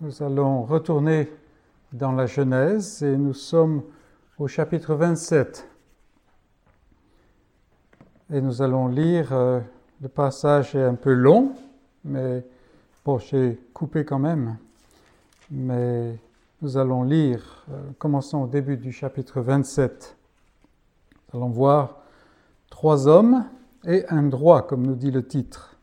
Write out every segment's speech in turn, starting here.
Nous allons retourner dans la Genèse et nous sommes au chapitre 27. Et nous allons lire, euh, le passage est un peu long, mais bon, j'ai coupé quand même. Mais nous allons lire, euh, commençons au début du chapitre 27. Nous allons voir trois hommes et un droit, comme nous dit le titre.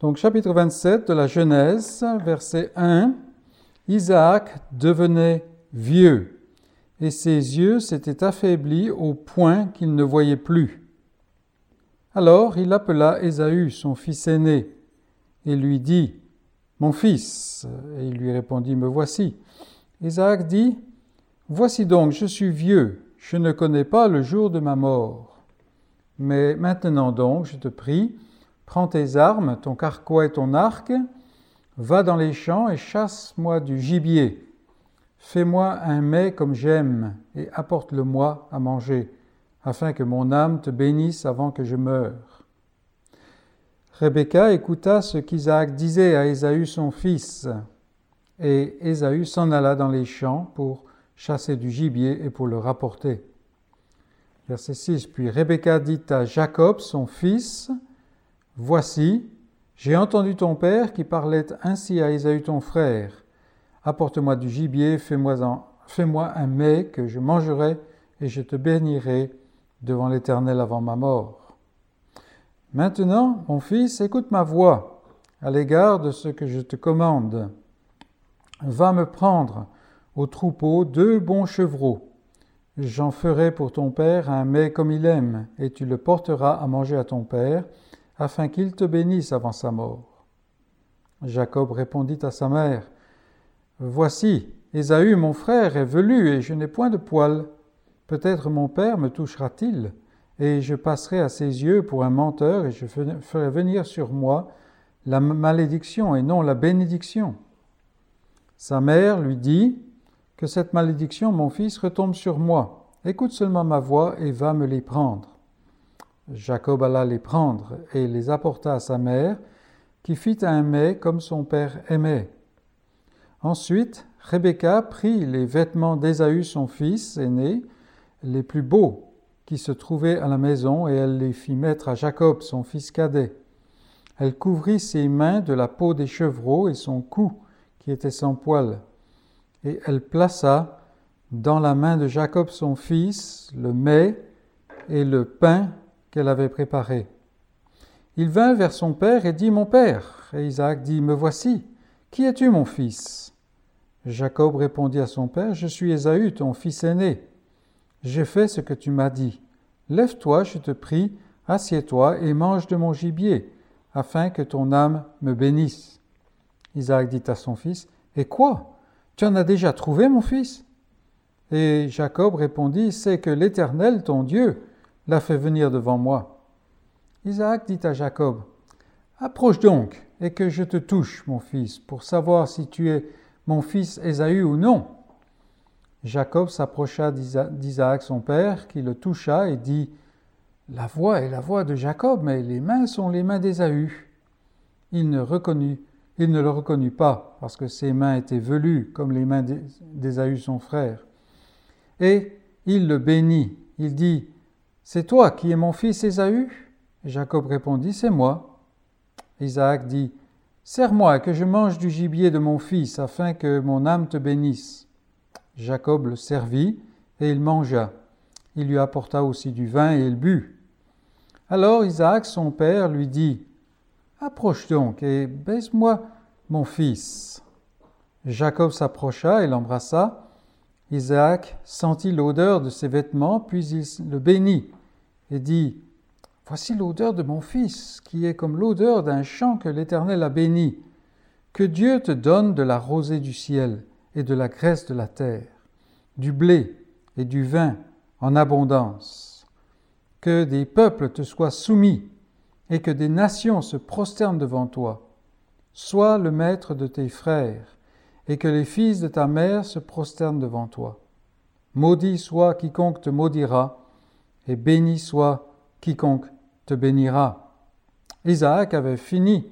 Donc chapitre 27 de la Genèse, verset 1, Isaac devenait vieux et ses yeux s'étaient affaiblis au point qu'il ne voyait plus. Alors il appela Ésaü, son fils aîné, et lui dit, Mon fils. Et il lui répondit, Me voici. Isaac dit, Voici donc, je suis vieux, je ne connais pas le jour de ma mort. Mais maintenant donc, je te prie, Prends tes armes, ton carquois et ton arc, va dans les champs et chasse-moi du gibier. Fais-moi un mets comme j'aime et apporte-le-moi à manger, afin que mon âme te bénisse avant que je meure. Rebecca écouta ce qu'Isaac disait à Ésaü son fils, et Ésaü s'en alla dans les champs pour chasser du gibier et pour le rapporter. Verset 6. Puis Rebecca dit à Jacob, son fils, Voici, j'ai entendu ton père qui parlait ainsi à Ésaü ton frère. Apporte-moi du gibier, fais-moi fais un mets que je mangerai et je te bénirai devant l'Éternel avant ma mort. Maintenant, mon fils, écoute ma voix à l'égard de ce que je te commande. Va me prendre au troupeau deux bons chevreaux. J'en ferai pour ton père un mets comme il aime, et tu le porteras à manger à ton père, afin qu'il te bénisse avant sa mort. Jacob répondit à sa mère, Voici, Ésaü, mon frère, est velu, et je n'ai point de poils. Peut-être mon père me touchera-t-il, et je passerai à ses yeux pour un menteur, et je ferai venir sur moi la malédiction et non la bénédiction. Sa mère lui dit, Que cette malédiction, mon fils, retombe sur moi. Écoute seulement ma voix et va me les prendre. Jacob alla les prendre et les apporta à sa mère, qui fit un mets comme son père aimait. Ensuite, Rebecca prit les vêtements d'Ésaü son fils aîné, les plus beaux qui se trouvaient à la maison, et elle les fit mettre à Jacob son fils cadet. Elle couvrit ses mains de la peau des chevreaux et son cou qui était sans poils. Et elle plaça dans la main de Jacob son fils le mets et le pain qu'elle avait préparé. Il vint vers son père et dit Mon père. Et Isaac dit Me voici. Qui es-tu, mon fils? Jacob répondit à son père Je suis Ésaü, ton fils aîné. J'ai fait ce que tu m'as dit. Lève-toi, je te prie, assieds-toi et mange de mon gibier, afin que ton âme me bénisse. Isaac dit à son fils Et quoi? Tu en as déjà trouvé, mon fils? Et Jacob répondit C'est que l'Éternel, ton Dieu, l'a fait venir devant moi. Isaac dit à Jacob, Approche donc, et que je te touche, mon fils, pour savoir si tu es mon fils Ésaü ou non. Jacob s'approcha d'Isaac son père, qui le toucha et dit, La voix est la voix de Jacob, mais les mains sont les mains d'Ésaü. Il ne il ne le reconnut pas, parce que ses mains étaient velues comme les mains d'Ésaü son frère. Et il le bénit. Il dit, c'est toi qui es mon fils Ésaü? Jacob répondit, C'est moi. Isaac dit, Serre-moi que je mange du gibier de mon fils, afin que mon âme te bénisse. Jacob le servit, et il mangea. Il lui apporta aussi du vin, et il but. Alors Isaac, son père, lui dit, Approche donc et baise-moi mon fils. Jacob s'approcha et l'embrassa. Isaac sentit l'odeur de ses vêtements, puis il le bénit et dit, Voici l'odeur de mon fils, qui est comme l'odeur d'un champ que l'Éternel a béni. Que Dieu te donne de la rosée du ciel et de la graisse de la terre, du blé et du vin en abondance. Que des peuples te soient soumis et que des nations se prosternent devant toi. Sois le maître de tes frères et que les fils de ta mère se prosternent devant toi. Maudit soit quiconque te maudira et béni soit quiconque te bénira. Isaac avait fini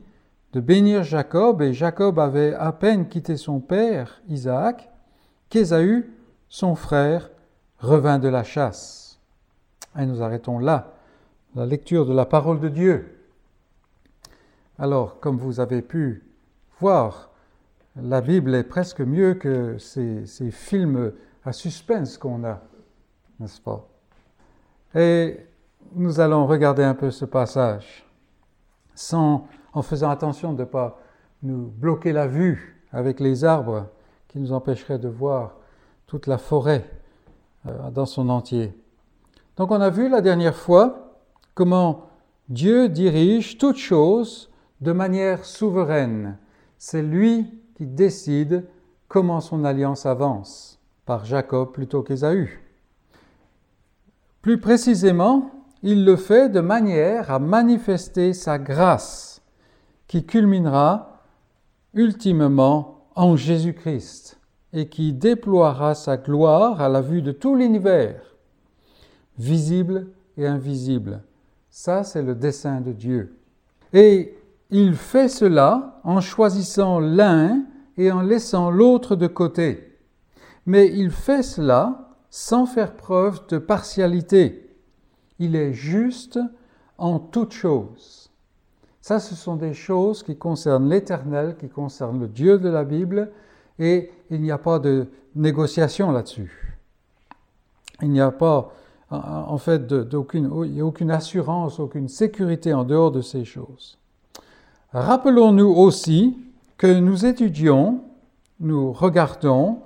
de bénir Jacob, et Jacob avait à peine quitté son père, Isaac, qu'Ésaü, son frère, revint de la chasse. Et nous arrêtons là la lecture de la parole de Dieu. Alors, comme vous avez pu voir, la Bible est presque mieux que ces, ces films à suspense qu'on a, n'est-ce pas? Et nous allons regarder un peu ce passage sans, en faisant attention de ne pas nous bloquer la vue avec les arbres qui nous empêcheraient de voir toute la forêt euh, dans son entier. Donc on a vu la dernière fois comment Dieu dirige toutes choses de manière souveraine. C'est lui qui décide comment son alliance avance, par Jacob plutôt qu'Ésaü. Plus précisément, il le fait de manière à manifester sa grâce, qui culminera ultimement en Jésus-Christ et qui déploiera sa gloire à la vue de tout l'univers, visible et invisible. Ça, c'est le dessein de Dieu. Et il fait cela en choisissant l'un et en laissant l'autre de côté. Mais il fait cela sans faire preuve de partialité il est juste en toutes choses. Ça, ce sont des choses qui concernent l'Éternel, qui concernent le Dieu de la Bible, et il n'y a pas de négociation là-dessus. Il n'y a pas, en fait, d'aucune, aucune assurance, aucune sécurité en dehors de ces choses. Rappelons-nous aussi que nous étudions, nous regardons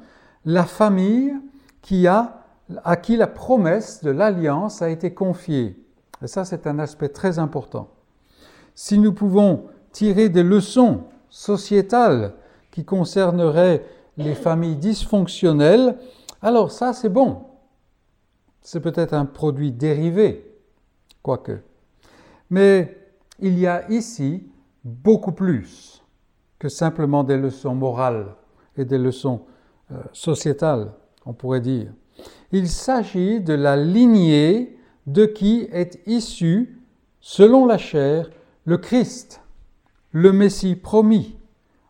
la famille qui a à qui la promesse de l'alliance a été confiée. Et ça, c'est un aspect très important. Si nous pouvons tirer des leçons sociétales qui concerneraient les familles dysfonctionnelles, alors ça, c'est bon. C'est peut-être un produit dérivé, quoique. Mais il y a ici beaucoup plus que simplement des leçons morales et des leçons euh, sociétales, on pourrait dire. Il s'agit de la lignée de qui est issu, selon la chair, le Christ, le Messie promis,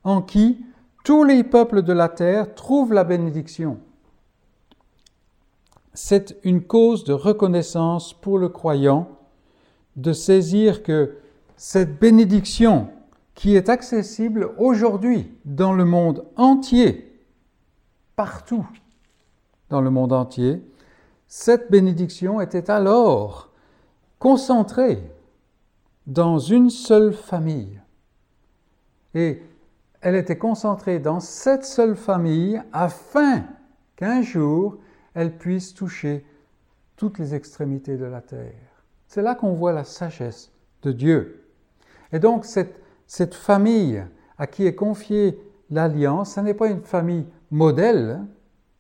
en qui tous les peuples de la terre trouvent la bénédiction. C'est une cause de reconnaissance pour le croyant de saisir que cette bénédiction qui est accessible aujourd'hui dans le monde entier, partout, dans le monde entier, cette bénédiction était alors concentrée dans une seule famille. Et elle était concentrée dans cette seule famille afin qu'un jour elle puisse toucher toutes les extrémités de la terre. C'est là qu'on voit la sagesse de Dieu. Et donc cette, famille à qui est confiée l'alliance, ce n'est pas une famille modèle, hein.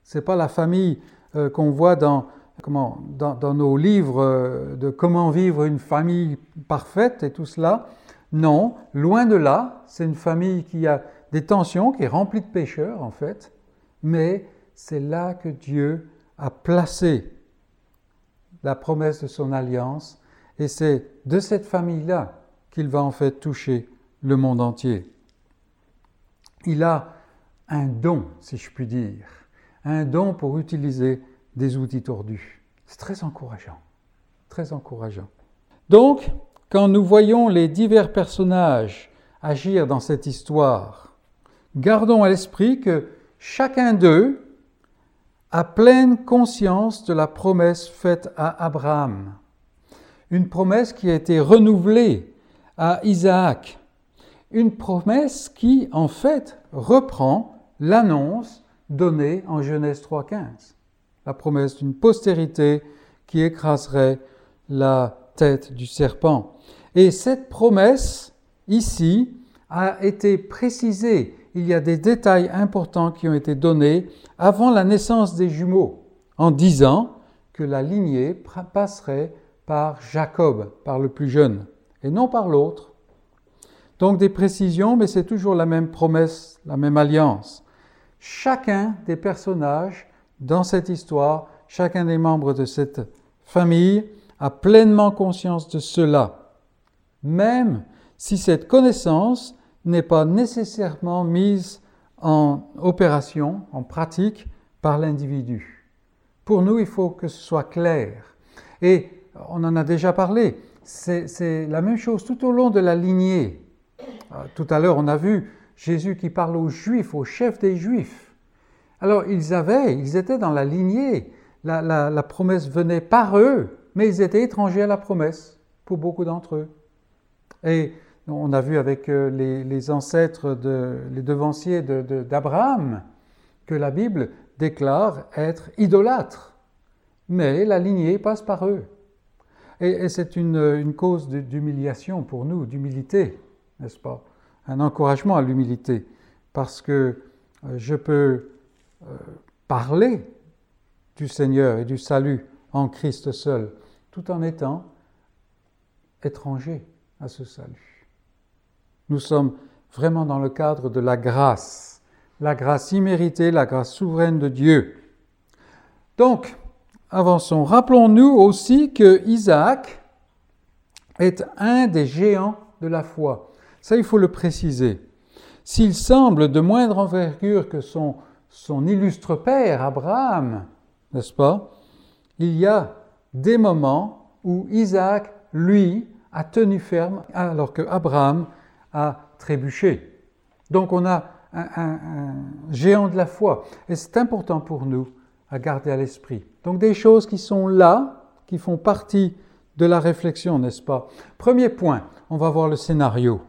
Ce n'est pas la famille euh, qu'on voit dans, comment, dans, nos livres euh, de comment vivre une famille parfaite et tout cela. Non, loin de là, c'est une famille qui a des tensions, qui est remplie de pécheurs en fait, mais c'est là que Dieu a placé la promesse de son alliance et c'est de cette famille-là qu'il va en fait toucher le monde entier. Il a un don, si je puis dire un don pour utiliser des outils tordus. C'est très encourageant, très encourageant. Donc, quand nous voyons les divers personnages agir dans cette histoire, gardons à l'esprit que chacun d'eux a pleine conscience de la promesse faite à Abraham. Une promesse qui a été renouvelée à Isaac. Une promesse qui, en fait, reprend l'annonce donnée en Genèse 3.15, la promesse d'une postérité qui écraserait la tête du serpent. Et cette promesse, ici, a été précisée. Il y a des détails importants qui ont été donnés avant la naissance des jumeaux, en disant que la lignée passerait par Jacob, par le plus jeune, et non par l'autre. Donc des précisions, mais c'est toujours la même promesse, la même alliance chacun des personnages dans cette histoire, chacun des membres de cette famille a pleinement conscience de cela, même si cette connaissance n'est pas nécessairement mise en opération, en pratique, par l'individu. Pour nous, il faut que ce soit clair. Et on en a déjà parlé, c'est la même chose tout au long de la lignée. Euh, tout à l'heure, on a vu Jésus qui parle aux Juifs, aux chefs des Juifs. Alors, ils avaient, ils étaient dans la lignée. La, promesse venait par eux, mais ils étaient étrangers à la promesse, pour beaucoup d'entre eux. Et on a vu avec euh, les, ancêtres, les devanciers d'Abraham, que la Bible déclare être idolâtre. Mais la lignée passe par eux. Et, c'est une, cause d'humiliation pour nous, d'humilité, n'est-ce pas? Un encouragement à l'humilité, parce que euh, je peux euh, parler du Seigneur et du salut en Christ seul, tout en étant étranger à ce salut. Nous sommes vraiment dans le cadre de la grâce, la grâce imméritée, la grâce souveraine de Dieu. Donc, avançons. Rappelons-nous aussi que Isaac est un des géants de la foi. Ça, il faut le préciser. S'il semble de moindre envergure que son, illustre père, Abraham, n'est-ce pas Il y a des moments où Isaac, lui, a tenu ferme alors que Abraham a trébuché. Donc on a un, un géant de la foi. Et c'est important pour nous à garder à l'esprit. Donc des choses qui sont là, qui font partie de la réflexion, n'est-ce pas? Premier point, on va voir le scénario.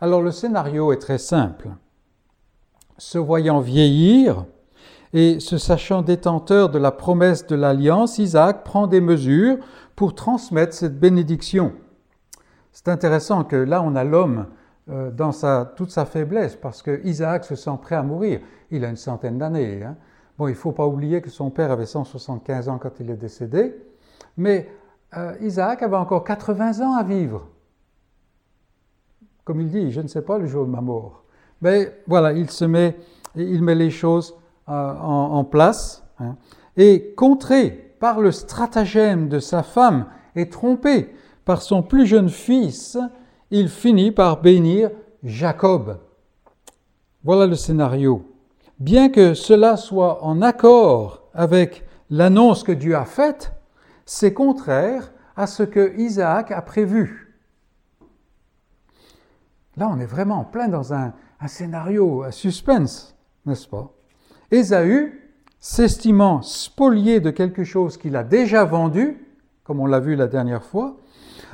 Alors le scénario est très simple. Se voyant vieillir et se sachant détenteur de la promesse de l'alliance, Isaac prend des mesures pour transmettre cette bénédiction. C'est intéressant que là, on a l'homme euh, dans toute sa faiblesse, parce que Isaac se sent prêt à mourir. Il a une centaine d'années. Hein. Bon, il ne faut pas oublier que son père avait 175 ans quand il est décédé, mais euh, Isaac avait encore 80 ans à vivre. Comme il dit, je ne sais pas le jour de ma mort. Mais voilà, il se met, il met les choses euh, en, place. Hein. et contré par le stratagème de sa femme et trompé par son plus jeune fils, il finit par bénir Jacob. Voilà le scénario bien que cela soit en accord avec l'annonce que Dieu a faite, c'est contraire à ce que Isaac a prévu. Là, on est vraiment en plein dans un, scénario à suspense, n'est-ce pas? Ésaü, s'estimant spolié de quelque chose qu'il a déjà vendu, comme on l'a vu la dernière fois,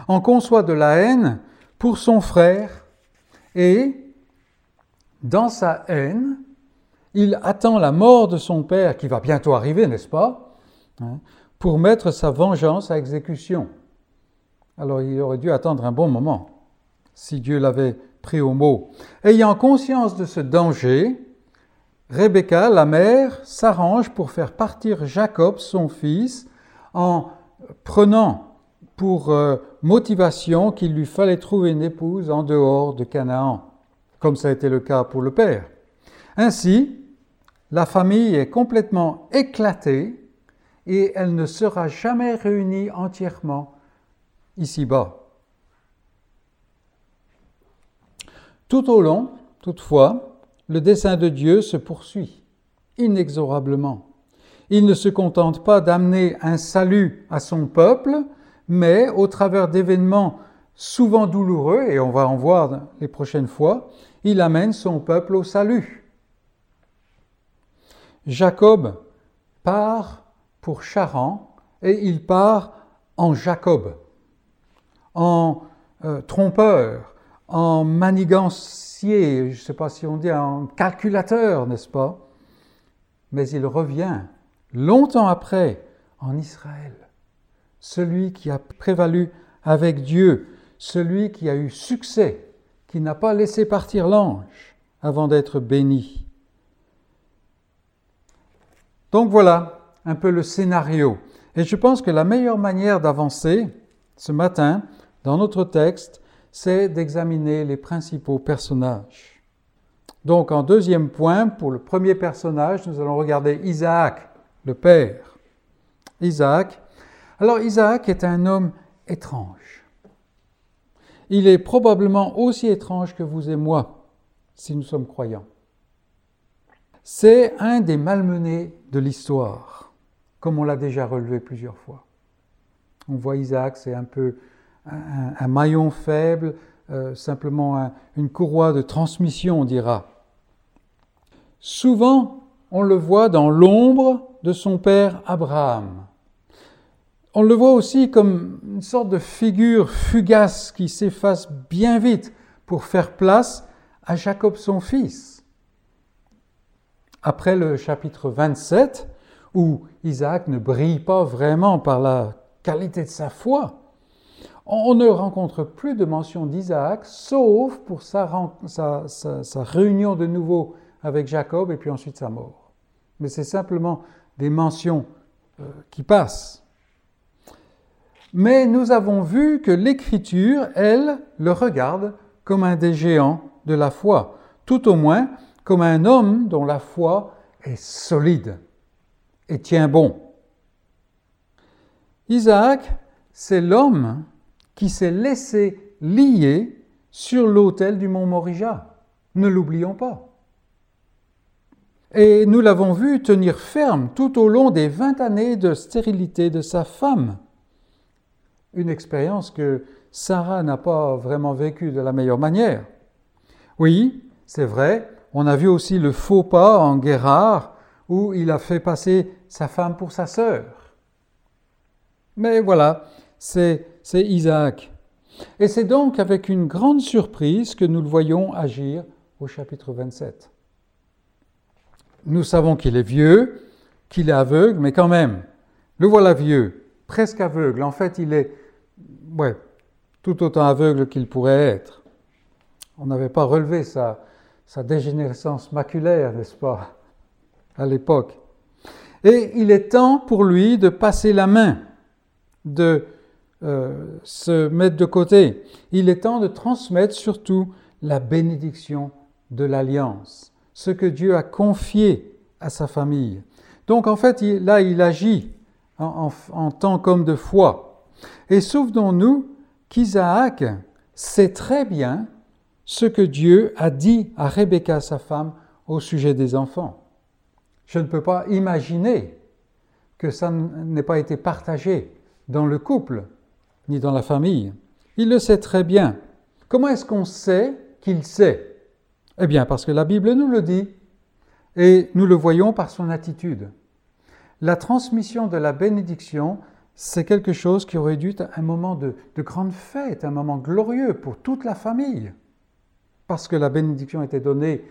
en conçoit de la haine pour son frère et, dans sa haine, il attend la mort de son père, qui va bientôt arriver, n'est-ce pas, hein, pour mettre sa vengeance à exécution. Alors il aurait dû attendre un bon moment, si Dieu l'avait pris. Ayant conscience de ce danger, Rebecca, la mère, s'arrange pour faire partir Jacob, son fils, en prenant pour euh, motivation qu'il lui fallait trouver une épouse en dehors de Canaan, comme ça a été le cas pour le père. Ainsi, la famille est complètement éclatée et elle ne sera jamais réunie entièrement ici-bas. Tout au long, toutefois, le dessein de Dieu se poursuit inexorablement. Il ne se contente pas d'amener un salut à son peuple, mais au travers d'événements souvent douloureux, et on va en voir les prochaines fois, il amène son peuple au salut. Jacob part pour Charan et il part en Jacob, en euh, trompeur, en manigancier, je ne sais pas si on dit en calculateur, n'est-ce pas? Mais il revient longtemps après en Israël, celui qui a prévalu avec Dieu, celui qui a eu succès, qui n'a pas laissé partir l'ange avant d'être béni. Donc voilà un peu le scénario. Et je pense que la meilleure manière d'avancer ce matin dans notre texte, c'est d'examiner les principaux personnages. Donc en deuxième point, pour le premier personnage, nous allons regarder Isaac, le père. Isaac. Alors Isaac est un homme étrange. il est probablement aussi étrange que vous et moi, si nous sommes croyants. C'est un des malmenés de l'histoire, comme on l'a déjà relevé plusieurs fois. On voit Isaac, c'est un peu un, maillon faible, euh, simplement une courroie de transmission, on dira. Souvent, on le voit dans l'ombre de son père Abraham. On le voit aussi comme une sorte de figure fugace qui s'efface bien vite pour faire place à Jacob son fils. Après le chapitre 27, où Isaac ne brille pas vraiment par la qualité de sa foi, on ne rencontre plus de mention d'Isaac, sauf pour sa, réunion de nouveau avec Jacob et puis ensuite sa mort. Mais c'est simplement des mentions euh, qui passent. Mais nous avons vu que l'Écriture, elle, le regarde comme un des géants de la foi, tout au moins comme un homme dont la foi est solide et tient bon. Isaac, c'est l'homme qui s'est laissé lier sur l'autel du mont Morija. Ne l'oublions pas. Et nous l'avons vu tenir ferme tout au long des vingt années de stérilité de sa femme une expérience que Sarah n'a pas vraiment vécue de la meilleure manière. Oui, c'est vrai, on a vu aussi le faux pas en Guérard où il a fait passer sa femme pour sa sœur. Mais voilà, c'est Isaac. Et c'est donc avec une grande surprise que nous le voyons agir au chapitre 27. Nous savons qu'il est vieux, qu'il est aveugle, mais quand même, le voilà vieux, presque aveugle. En fait, il est tout autant aveugle qu'il pourrait être. On n'avait pas relevé sa dégénérescence maculaire, n'est-ce pas, à l'époque. Et il est temps pour lui de passer la main, de euh, se mettre de côté. Il est temps de transmettre surtout la bénédiction de l'alliance, ce que Dieu a confié à sa famille. Donc en fait, là, il agit en tant qu'homme de foi. Et souvenons-nous qu'Isaac sait très bien ce que Dieu a dit à Rebecca, sa femme, au sujet des enfants. Je ne peux pas imaginer que ça n'ait pas été partagé dans le couple, ni dans la famille. Il le sait très bien. Comment est-ce qu'on sait qu'il sait? Eh bien, parce que la Bible nous le dit, et nous le voyons par son attitude. La transmission de la bénédiction c'est quelque chose qui aurait dû être un moment de, grande fête, un moment glorieux pour toute la famille, parce que la bénédiction était donnée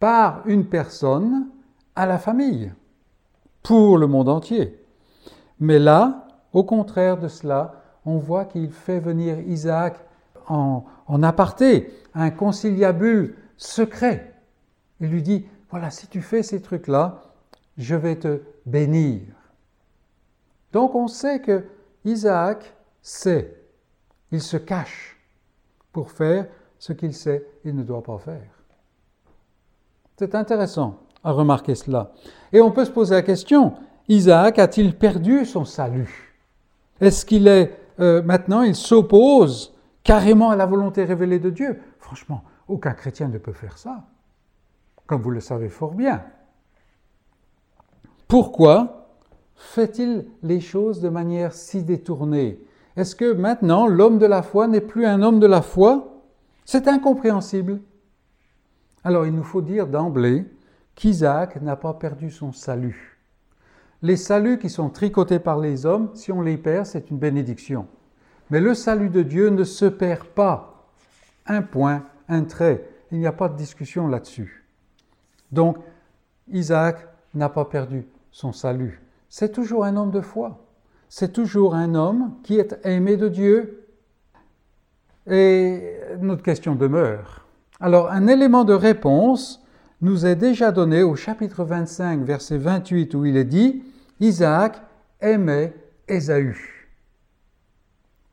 par une personne à la famille, pour le monde entier. Mais là, au contraire de cela, on voit qu'il fait venir Isaac en, en aparté, un conciliabule secret. Il lui dit, voilà, si tu fais ces trucs-là, je vais te bénir. Donc on sait que Isaac sait, il se cache pour faire ce qu'il sait il ne doit pas faire. C'est intéressant à remarquer cela. Et on peut se poser la question, Isaac a-t-il perdu son salut? Est-ce qu'il est, euh, maintenant, il s'oppose carrément à la volonté révélée de Dieu Franchement, aucun chrétien ne peut faire ça, comme vous le savez fort bien. Pourquoi fait-il les choses de manière si détournée? Est-ce que maintenant l'homme de la foi n'est plus un homme de la foi? C'est incompréhensible. Alors il nous faut dire d'emblée qu'Isaac n'a pas perdu son salut. Les saluts qui sont tricotés par les hommes, si on les perd, c'est une bénédiction. Mais le salut de Dieu ne se perd pas. Un point, un trait. Il n'y a pas de discussion là-dessus. Donc, Isaac n'a pas perdu son salut c'est toujours un homme de foi. C'est toujours un homme qui est aimé de Dieu. Et notre question demeure. Alors, un élément de réponse nous est déjà donné au chapitre 25, verset 28, où il est dit Isaac aimait Ésaü.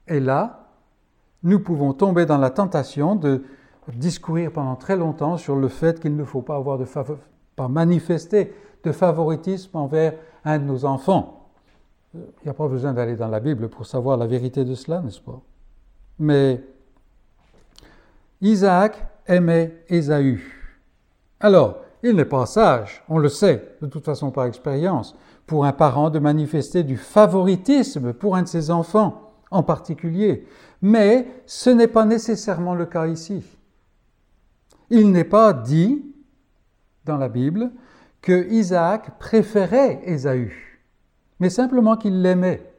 Et là, nous pouvons tomber dans la tentation de discourir pendant très longtemps sur le fait qu'il ne faut pas avoir de pas manifester de favoritisme envers un de nos enfants. Il n'y a pas besoin d'aller dans la Bible pour savoir la vérité de cela, n'est-ce pas? Mais Isaac aimait Ésaü. Alors, il n'est pas sage, on le sait, de toute façon par expérience, pour un parent de manifester du favoritisme pour un de ses enfants en particulier. Mais ce n'est pas nécessairement le cas ici. Il n'est pas dit dans la Bible que Isaac préférait Ésaü, mais simplement qu'il l'aimait.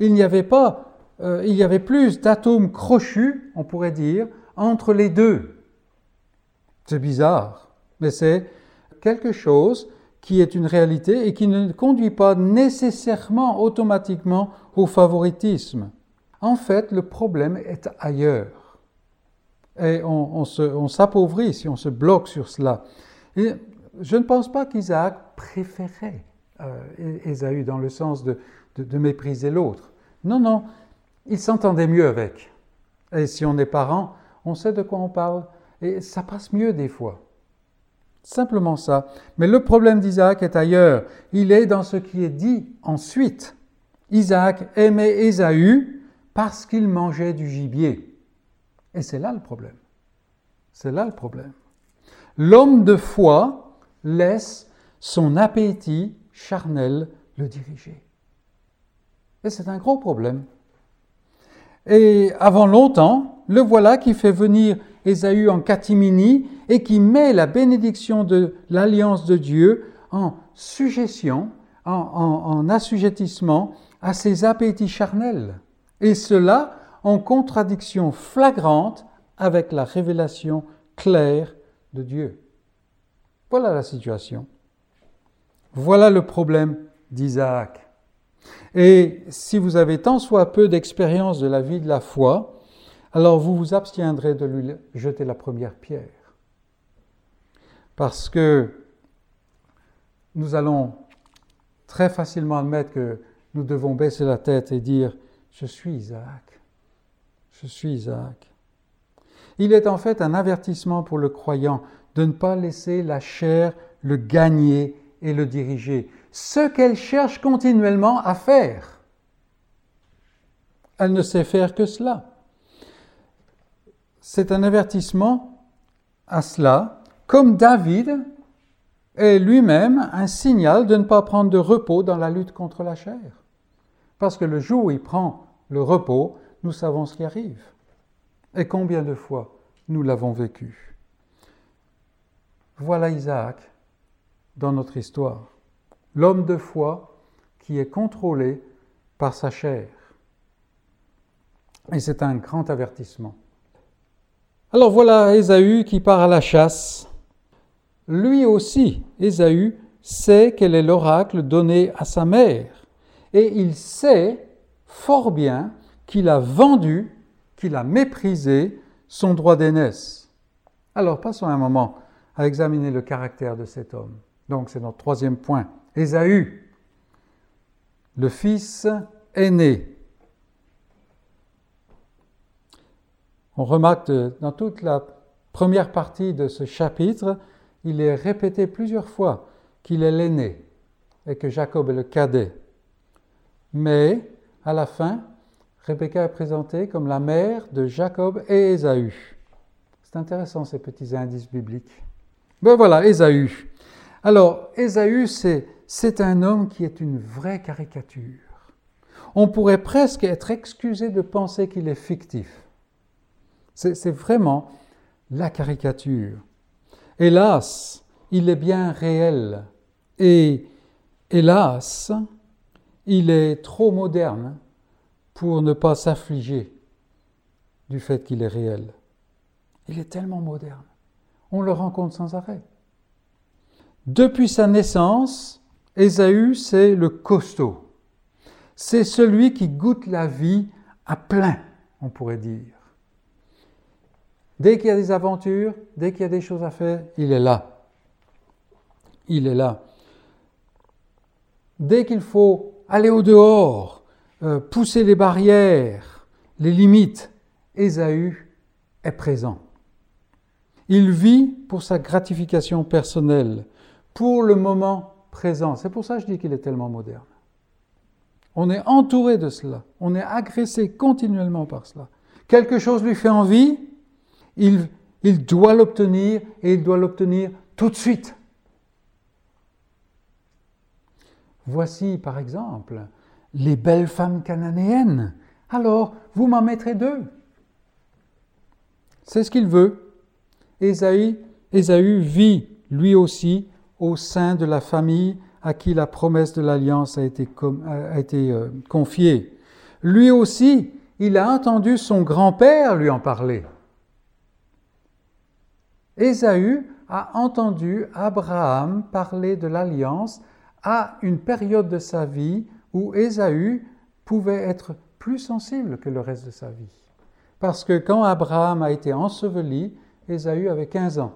Il n'y avait pas, euh, il y avait plus d'atomes crochus, on pourrait dire, entre les deux. C'est bizarre, mais c'est quelque chose qui est une réalité et qui ne conduit pas nécessairement automatiquement au favoritisme. En fait, le problème est ailleurs. Et on, s'appauvrit si on se bloque sur cela. Et je ne pense pas qu'Isaac préférait euh, Ésaü dans le sens de, de mépriser l'autre. Non, non, il s'entendait mieux avec. Et si on est parent, on sait de quoi on parle. Et ça passe mieux des fois. Simplement ça. Mais le problème d'Isaac est ailleurs. Il est dans ce qui est dit ensuite. Isaac aimait Ésaü parce qu'il mangeait du gibier. Et c'est là le problème. C'est là le problème. L'homme de foi laisse son appétit charnel le diriger. Et c'est un gros problème. Et avant longtemps, le voilà qui fait venir Ésaü en catimini et qui met la bénédiction de l'alliance de Dieu en suggestion, en, assujettissement à ses appétits charnels. Et cela en contradiction flagrante avec la révélation claire de Dieu. Voilà la situation. Voilà le problème d'Isaac. Et si vous avez tant soit peu d'expérience de la vie de la foi, alors vous vous abstiendrez de lui jeter la première pierre. Parce que nous allons très facilement admettre que nous devons baisser la tête et dire Je suis Isaac. Je suis Isaac. Il est en fait un avertissement pour le croyant de ne pas laisser la chair le gagner et le diriger. Ce qu'elle cherche continuellement à faire. Elle ne sait faire que cela c'est un avertissement à cela, comme David est lui-même un signal de ne pas prendre de repos dans la lutte contre la chair. Parce que le jour où il prend le repos, nous savons ce qui arrive. Et combien de fois nous l'avons vécu. Voilà Isaac dans notre histoire, l'homme de foi qui est contrôlé par sa chair. Et c'est un grand avertissement. Alors voilà Ésaü qui part à la chasse. Lui aussi, Ésaü, sait quel est l'oracle donné à sa mère. Et il sait fort bien qu'il a vendu, qu'il a méprisé son droit d'aînesse. Alors passons un moment à examiner le caractère de cet homme. Donc c'est notre troisième point. Ésaü, le fils aîné, On remarque dans toute la première partie de ce chapitre, il est répété plusieurs fois qu'il est l'aîné et que Jacob est le cadet. Mais à la fin, Rebecca est présentée comme la mère de Jacob et Ésaü. C'est intéressant ces petits indices bibliques. Ben voilà, Ésaü. Alors, Ésaü, c'est un homme qui est une vraie caricature. On pourrait presque être excusé de penser qu'il est fictif. C'est vraiment la caricature. Hélas, il est bien réel. Et hélas, il est trop moderne pour ne pas s'affliger du fait qu'il est réel. Il est tellement moderne. On le rencontre sans arrêt. Depuis sa naissance, Ésaü, c'est le costaud. C'est celui qui goûte la vie à plein, on pourrait dire. Dès qu'il y a des aventures, dès qu'il y a des choses à faire, il est là. Il est là. Dès qu'il faut aller au dehors, euh, pousser les barrières, les limites, Ésaü est présent. Il vit pour sa gratification personnelle, pour le moment présent. C'est pour ça que je dis qu'il est tellement moderne. On est entouré de cela, on est agressé continuellement par cela. Quelque chose lui fait envie, il, doit l'obtenir et il doit l'obtenir tout de suite. Voici par exemple les belles femmes cananéennes. Alors, vous m'en mettrez deux. C'est ce qu'il veut. Ésaü, vit lui aussi au sein de la famille à qui la promesse de l'alliance a été, a été euh, confiée. Lui aussi, il a entendu son grand-père lui en parler. Ésaü a entendu Abraham parler de l'alliance à une période de sa vie où Ésaü pouvait être plus sensible que le reste de sa vie. Parce que quand Abraham a été enseveli, Ésaü avait 15 ans.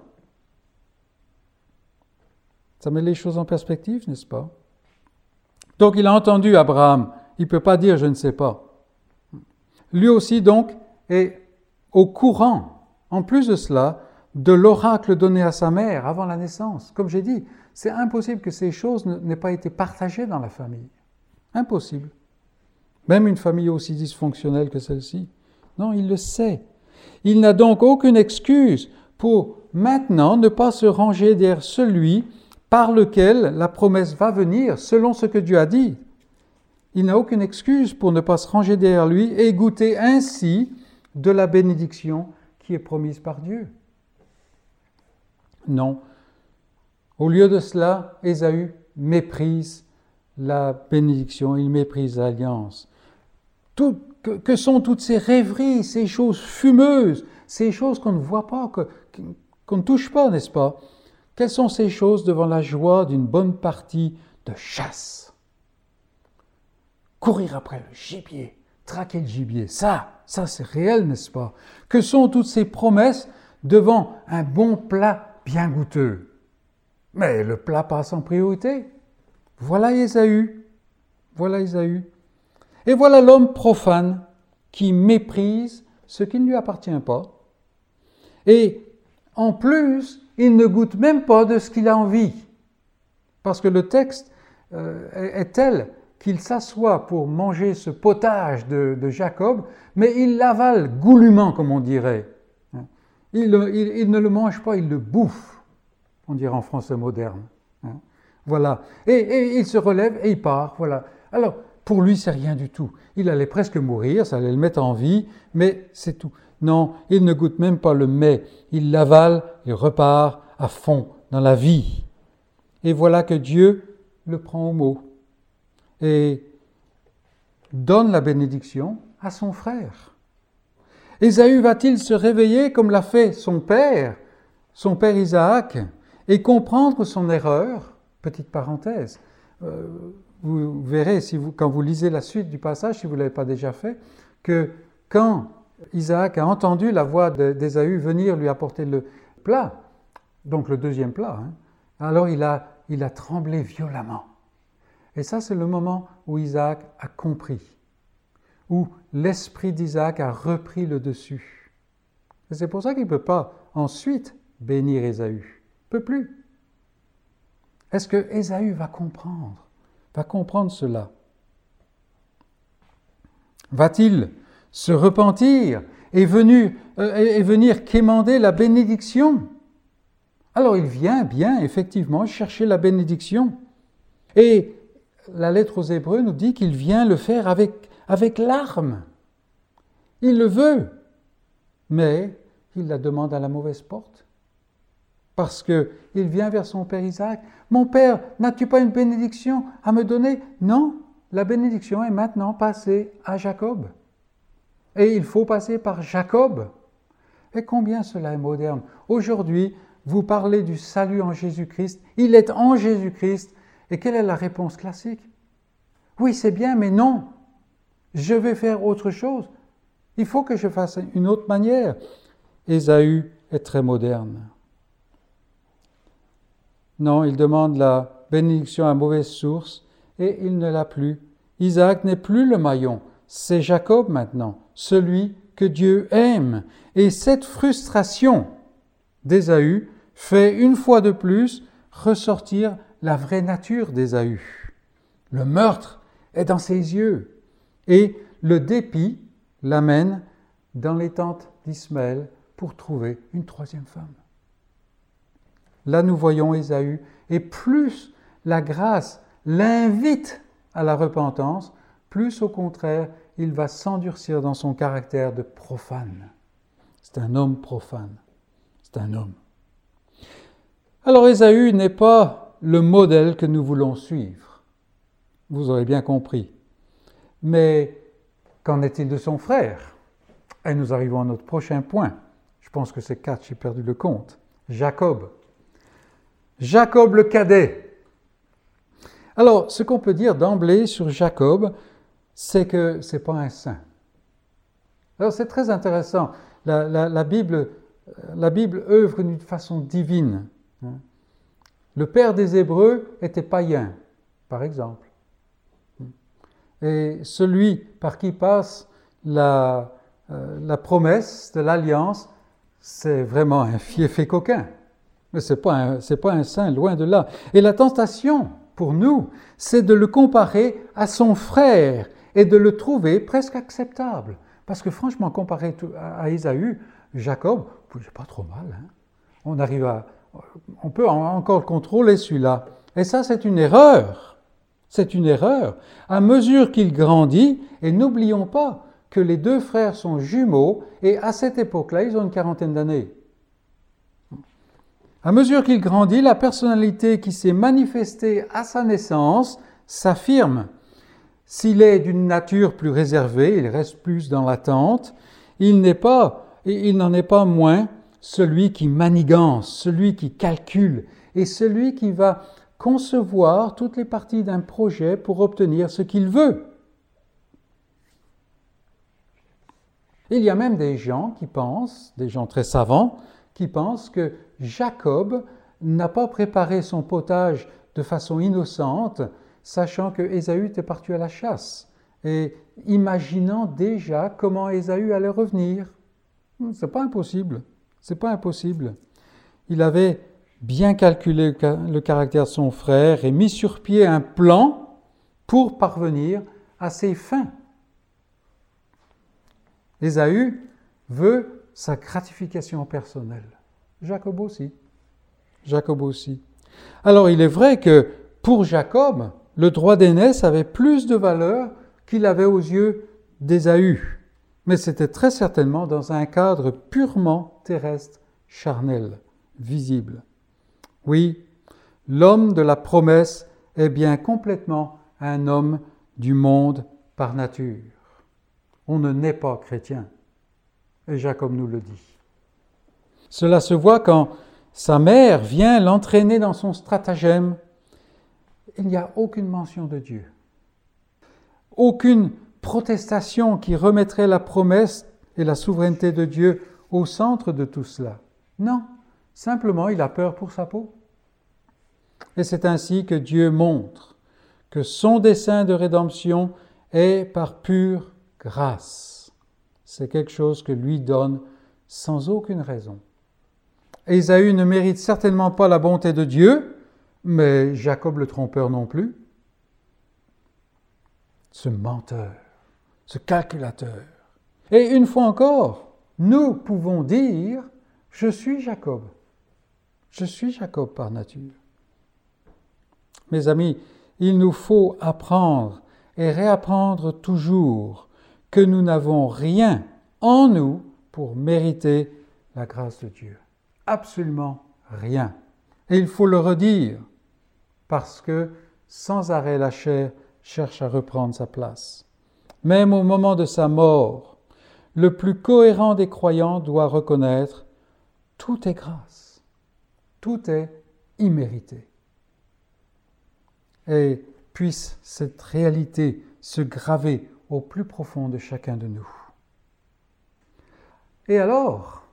Ça met les choses en perspective, n'est-ce pas? Donc il a entendu Abraham. Il ne peut pas dire je ne sais pas. Lui aussi donc est au courant, en plus de cela, de l'oracle donné à sa mère avant la naissance. Comme j'ai dit, c'est impossible que ces choses n'aient pas été partagées dans la famille. Impossible. Même une famille aussi dysfonctionnelle que celle-ci. Non, il le sait. Il n'a donc aucune excuse pour maintenant ne pas se ranger derrière celui par lequel la promesse va venir selon ce que Dieu a dit. Il n'a aucune excuse pour ne pas se ranger derrière lui et goûter ainsi de la bénédiction qui est promise par Dieu. Non. Au lieu de cela, Ésaü méprise la bénédiction, il méprise l'alliance. Que, sont toutes ces rêveries, ces choses fumeuses, ces choses qu'on ne voit pas, qu'on ne touche pas, n'est-ce pas? Quelles sont ces choses devant la joie d'une bonne partie de chasse? Courir après le gibier, traquer le gibier, ça, ça c'est réel, n'est-ce pas? Que sont toutes ces promesses devant un bon plat bien goûteux. Mais le plat passe en priorité. Voilà Ésaü. Voilà Ésaü. Et voilà l'homme profane qui méprise ce qui ne lui appartient pas. Et en plus, il ne goûte même pas de ce qu'il a envie. Parce que le texte euh, est tel qu'il s'assoit pour manger ce potage de, Jacob, mais il l'avale goulûment, comme on dirait. Il, ne le mange pas, il le bouffe, on dirait en français moderne. Hein. Voilà. Et, il se relève et il part. Voilà. Alors, pour lui, c'est rien du tout. Il allait presque mourir, ça allait le mettre en vie, mais c'est tout. Non, il ne goûte même pas le mets, il l'avale et repart à fond dans la vie. Et voilà que Dieu le prend au mot et donne la bénédiction à son frère. Ésaü va-t-il se réveiller comme l'a fait son père, son père Isaac, et comprendre son erreur? Petite parenthèse. Euh, vous verrez, quand vous lisez la suite du passage, si vous ne l'avez pas déjà fait, que quand Isaac a entendu la voix d'Ésaü venir lui apporter le plat, donc le deuxième plat, hein, alors il a tremblé violemment. Et ça, c'est le moment où Isaac a compris où l'esprit d'Isaac a repris le dessus. C'est pour ça qu'il ne peut pas ensuite bénir Ésaü. Il ne peut plus. Est-ce que Ésaü va comprendre Va comprendre cela? Va-t-il se repentir euh, et venir quémander la bénédiction? Alors il vient bien, effectivement, chercher la bénédiction. Et la lettre aux Hébreux nous dit qu'il vient le faire avec avec l'arme. Il le veut, mais il la demande à la mauvaise porte. Parce qu'il vient vers son père Isaac. Mon père, n'as-tu pas une bénédiction à me donner? Non, la bénédiction est maintenant passée à Jacob. Et il faut passer par Jacob. Et combien cela est moderne. Aujourd'hui, vous parlez du salut en Jésus-Christ. Il est en Jésus-Christ. Et quelle est la réponse classique? Oui, c'est bien, mais non. Je vais faire autre chose. Il faut que je fasse une autre manière. Ésaü est très moderne. Non, il demande la bénédiction à mauvaise source et il ne l'a plus. Isaac n'est plus le maillon, c'est Jacob maintenant, celui que Dieu aime. Et cette frustration d'Ésaü fait une fois de plus ressortir la vraie nature d'Ésaü. Le meurtre est dans ses yeux et le dépit l'amène dans les tentes d'Ismaël pour trouver une troisième femme. Là, nous voyons Ésaü, et plus la grâce l'invite à la repentance, plus au contraire, il va s'endurcir dans son caractère de profane. C'est un homme profane. C'est un homme. Alors Ésaü n'est pas le modèle que nous voulons suivre. Vous aurez bien compris. Mais qu'en est-il de son frère? Et nous arrivons à notre prochain point. Je pense que c'est quatre, j'ai perdu le compte. Jacob. Jacob le cadet. Alors, ce qu'on peut dire d'emblée sur Jacob, c'est que ce n'est pas un saint. Alors, c'est très intéressant. La, Bible, la Bible œuvre d'une façon divine. Le père des Hébreux était païen, par exemple. Et celui par qui passe la, euh, la promesse de l'alliance, c'est vraiment un fiefé coquin. Mais ce n'est pas, pas, un saint, loin de là. Et la tentation, pour nous, c'est de le comparer à son frère et de le trouver presque acceptable. Parce que franchement, comparé à Ésaü, Jacob, c'est pas trop mal. Hein. on arrive à, on peut encore contrôler celui-là. Et ça, c'est une erreur. C'est une erreur. À mesure qu'il grandit, et n'oublions pas que les deux frères sont jumeaux, et à cette époque-là, ils ont une quarantaine d'années. À mesure qu'il grandit, la personnalité qui s'est manifestée à sa naissance s'affirme. S'il est d'une nature plus réservée, il reste plus dans l'attente, il n'est pas, il n'en est pas moins celui qui manigance, celui qui calcule et celui qui va concevoir toutes les parties d'un projet pour obtenir ce qu'il veut. Il y a même des gens qui pensent, des gens très savants, qui pensent que Jacob n'a pas préparé son potage de façon innocente, sachant que Ésaü était parti à la chasse et imaginant déjà comment Ésaü allait revenir. C'est pas impossible. C'est pas impossible. Il avait bien calculé le caractère de son frère et mis sur pied un plan pour parvenir à ses fins. Ésaü veut sa gratification personnelle. Jacob aussi. Jacob aussi. Alors il est vrai que pour Jacob, le droit d'aînesse avait plus de valeur qu'il avait aux yeux d'Ésaü mais c'était très certainement dans un cadre purement terrestre, charnel, visible. Oui, l'homme de la promesse est bien complètement un homme du monde par nature. On ne naît pas chrétien, et Jacob nous le dit. Cela se voit quand sa mère vient l'entraîner dans son stratagème. Il n'y a aucune mention de Dieu, aucune protestation qui remettrait la promesse et la souveraineté de Dieu au centre de tout cela. Non, simplement il a peur pour sa peau. Et c'est ainsi que Dieu montre que son dessein de rédemption est par pure grâce. C'est quelque chose que lui donne sans aucune raison. Ésaü ne mérite certainement pas la bonté de Dieu, mais Jacob le trompeur non plus. Ce menteur ce calculateur. Et une fois encore, nous pouvons dire, je suis Jacob. Je suis Jacob par nature. Mes amis, il nous faut apprendre et réapprendre toujours que nous n'avons rien en nous pour mériter la grâce de Dieu. Absolument rien. Et il faut le redire, parce que sans arrêt la chair cherche à reprendre sa place. Même au moment de sa mort, le plus cohérent des croyants doit reconnaître tout est grâce, tout est immérité. Et puisse cette réalité se graver au plus profond de chacun de nous. Et alors,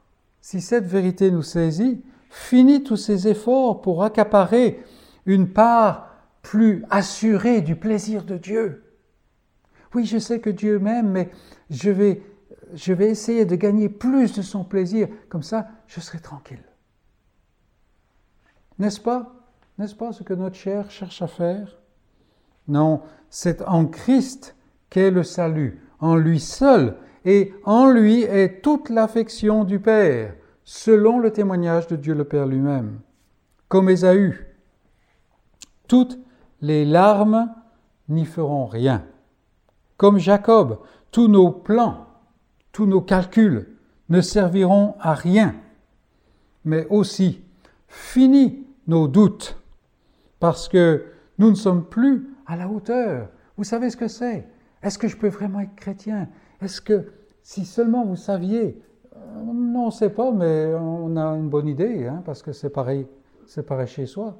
si cette vérité nous saisit, finis tous ces efforts pour accaparer une part plus assurée du plaisir de Dieu oui, je sais que Dieu m'aime, mais je vais, je vais essayer de gagner plus de son plaisir. Comme ça, je serai tranquille. N'est-ce pas? N'est-ce pas ce que notre chair cherche à faire? Non, c'est en Christ qu'est le salut. en lui seul, et en lui est toute l'affection du Père, selon le témoignage de Dieu le Père lui-même. Comme Ésaü, toutes les larmes n'y feront rien. Comme Jacob, tous nos plans, tous nos calculs ne serviront à rien. Mais aussi, fini nos doutes, parce que nous ne sommes plus à la hauteur. Vous savez ce que c'est? Est-ce que je peux vraiment être chrétien? Est-ce que, si seulement vous saviez, euh, non, on ne sait pas, mais on a une bonne idée, hein, parce que c'est pareil, c'est pareil chez soi,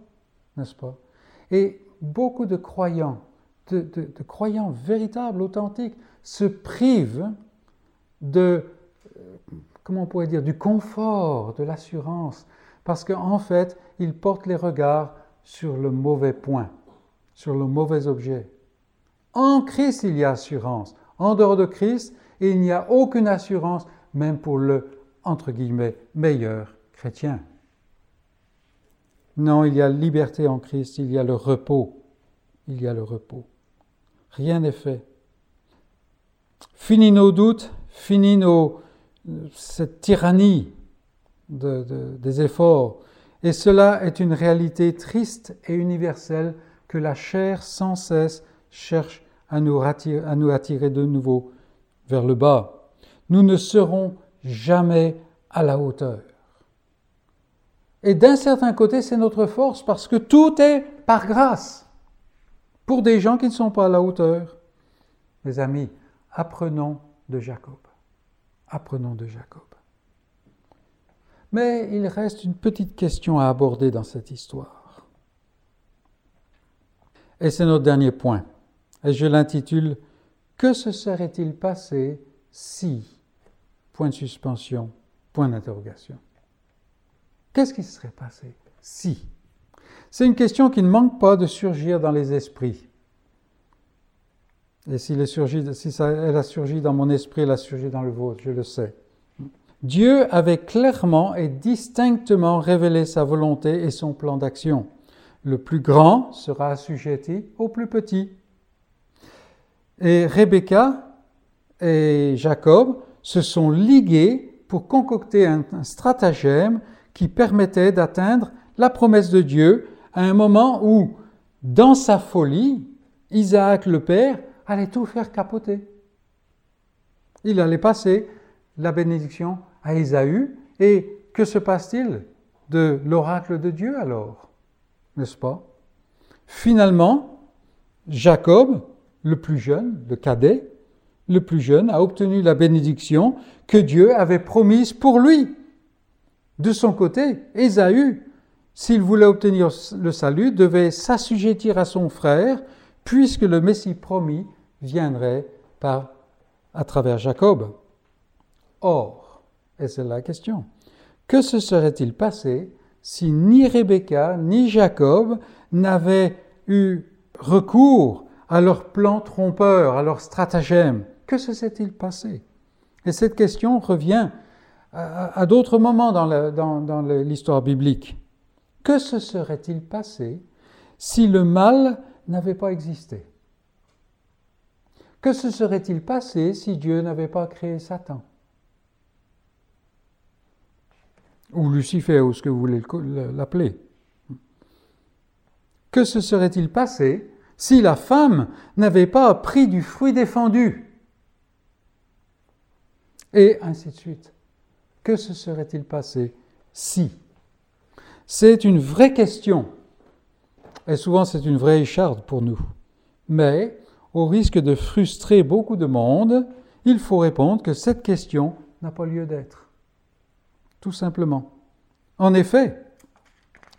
n'est-ce pas? Et beaucoup de croyants, de, croyants véritables, authentiques, se privent de, euh, comment on pourrait dire, du confort, de l'assurance, parce qu'en fait, ils portent les regards sur le mauvais point, sur le mauvais objet. En Christ, il y a assurance. En dehors de Christ, il n'y a aucune assurance, même pour le, meilleur chrétien. Non, il y a liberté en Christ, il y a le repos. Il y a le repos. Rien n'est fait. Fini nos doutes, fini nos, cette tyrannie des efforts. Et cela est une réalité triste et universelle que la chair sans cesse cherche à nous, attirer, à nous attirer de nouveau vers le bas. Nous ne serons jamais à la hauteur. Et d'un certain côté, c'est notre force parce que tout est par grâce. Pour des gens qui ne sont pas à la hauteur. Mes amis, apprenons de Jacob. Apprenons de Jacob. Mais il reste une petite question à aborder dans cette histoire. Et c'est notre dernier point. Et je l'intitule Que se serait-il passé si? Point de suspension, point d'interrogation. Qu'est-ce qui serait passé si? C'est une question qui ne manque pas de surgir dans les esprits. Et si elle a surgi dans mon esprit, elle a surgi dans le vôtre, je le sais. Dieu avait clairement et distinctement révélé sa volonté et son plan d'action. Le plus grand sera assujetti au plus petit. Et Rebecca et Jacob se sont ligués pour concocter un stratagème qui permettait d'atteindre la promesse de Dieu à un moment où, dans sa folie, Isaac le Père allait tout faire capoter. Il allait passer la bénédiction à Ésaü, et que se passe-t-il de l'oracle de Dieu alors N'est-ce pas? Finalement, Jacob, le plus jeune, le cadet, le plus jeune, a obtenu la bénédiction que Dieu avait promise pour lui. De son côté, Ésaü, s'il voulait obtenir le salut, devait s'assujettir à son frère, puisque le Messie promis viendrait par, à travers Jacob. Or, et c'est la question, que se serait-il passé si ni Rebecca ni Jacob n'avaient eu recours à leur plan trompeur, à leur stratagème? Que se serait-il passé? Et cette question revient à, d'autres moments dans l'histoire biblique. Que se serait-il passé si le mal n'avait pas existé? Que se serait-il passé si Dieu n'avait pas créé Satan? Ou Lucifer, ou ce que vous voulez l'appeler. Que se serait-il passé si la femme n'avait pas pris du fruit défendu? Et ainsi de suite. Que se serait-il passé si? C'est une vraie question. Et souvent, c'est une vraie écharde pour nous. Mais, au risque de frustrer beaucoup de monde, il faut répondre que cette question n'a pas lieu d'être. Tout simplement. En effet,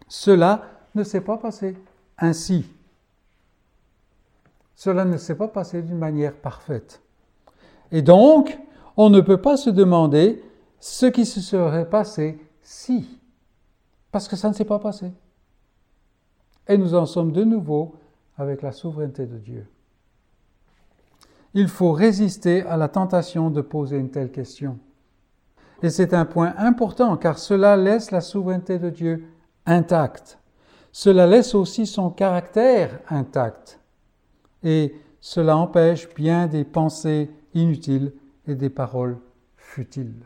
cela ne s'est pas passé ainsi. Cela ne s'est pas passé d'une manière parfaite. Et donc, on ne peut pas se demander ce qui se serait passé si, parce que ça ne s'est pas passé. Et nous en sommes de nouveau avec la souveraineté de Dieu. Il faut résister à la tentation de poser une telle question. Et c'est un point important car cela laisse la souveraineté de Dieu intacte. Cela laisse aussi son caractère intact. Et cela empêche bien des pensées inutiles et des paroles futiles.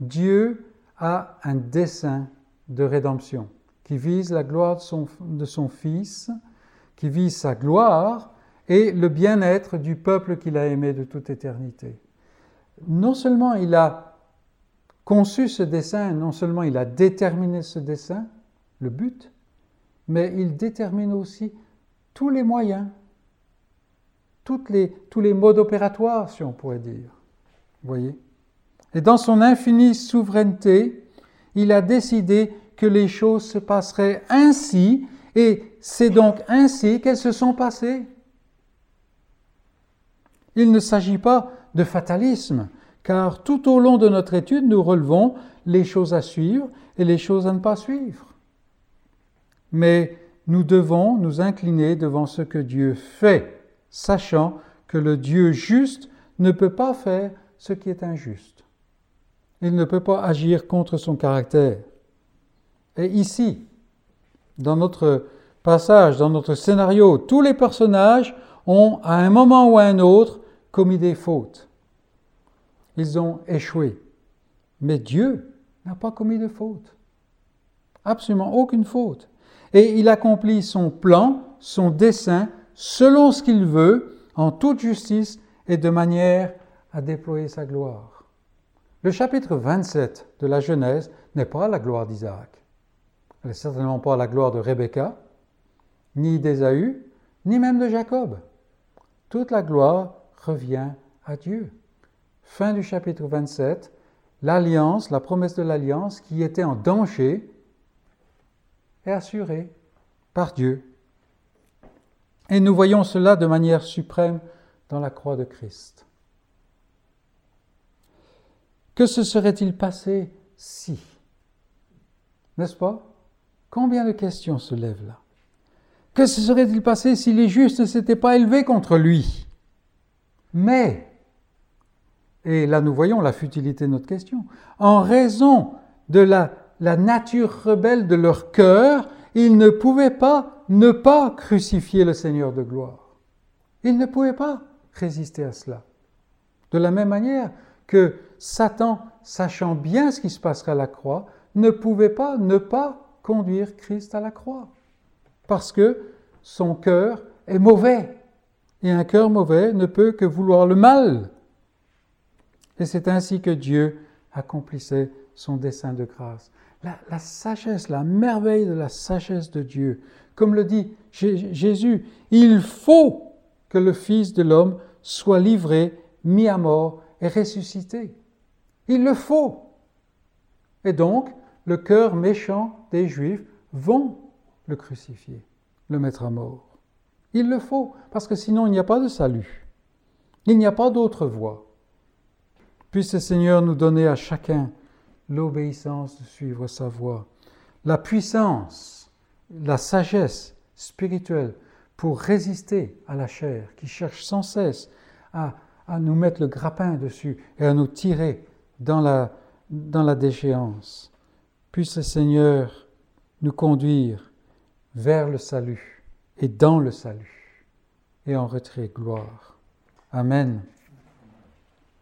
Dieu a un dessein de rédemption qui vise la gloire de son, Fils, qui vise sa gloire et le bien-être du peuple qu'il a aimé de toute éternité. Non seulement il a conçu ce dessein, non seulement il a déterminé ce dessein, le but, mais il détermine aussi tous les moyens, tous les modes opératoires, si on pourrait dire. Vous voyez? Et dans son infinie souveraineté, il a décidé que les choses se passeraient ainsi, et c'est donc ainsi qu'elles se sont passées. Il ne s'agit pas de fatalisme, car tout au long de notre étude, nous relevons les choses à suivre et les choses à ne pas suivre. Mais nous devons nous incliner devant ce que Dieu fait, sachant que le Dieu juste ne peut pas faire ce qui est injuste. Il ne peut pas agir contre son caractère. Et ici, dans notre passage, dans notre scénario, tous les personnages ont, à un moment ou à un autre, commis des fautes. Ils ont échoué. Mais Dieu n'a pas commis de faute. Absolument aucune faute. Et il accomplit son plan, son dessein, selon ce qu'il veut, en toute justice et de manière à déployer sa gloire. Le chapitre 27 de la Genèse n'est pas la gloire d'Isaac. Elle n'est certainement pas la gloire de Rebecca, ni d'Ésaü, ni même de Jacob. Toute la gloire revient à Dieu. Fin du chapitre 27, l'alliance, la promesse de l'alliance qui était en danger est assurée par Dieu. Et nous voyons cela de manière suprême dans la croix de Christ. Que se serait-il passé si N'est-ce pas? Combien de questions se lèvent là? Que se serait-il passé si les justes ne s'étaient pas élevés contre lui? Mais, et là nous voyons la futilité de notre question, en raison de la, nature rebelle de leur cœur, ils ne pouvaient pas ne pas crucifier le Seigneur de gloire. Ils ne pouvaient pas résister à cela. De la même manière que Satan, sachant bien ce qui se passerait à la croix, ne pouvait pas ne pas conduire Christ à la croix. Parce que son cœur est mauvais. Et un cœur mauvais ne peut que vouloir le mal. Et c'est ainsi que Dieu accomplissait son dessein de grâce. La, sagesse, la merveille de la sagesse de Dieu. Comme le dit Jésus, il faut que le Fils de l'homme soit livré, mis à mort et ressuscité. Il le faut. Et donc, le cœur méchant des Juifs vont le crucifier, le mettre à mort. Il le faut, parce que sinon il n'y a pas de salut. Il n'y a pas d'autre voie. Puisse le Seigneur nous donner à chacun l'obéissance de suivre sa voie, la puissance, la sagesse spirituelle pour résister à la chair qui cherche sans cesse à, nous mettre le grappin dessus et à nous tirer dans la, dans la déchéance. Puisse le Seigneur nous conduire vers le salut et dans le salut et en retrait gloire. Amen.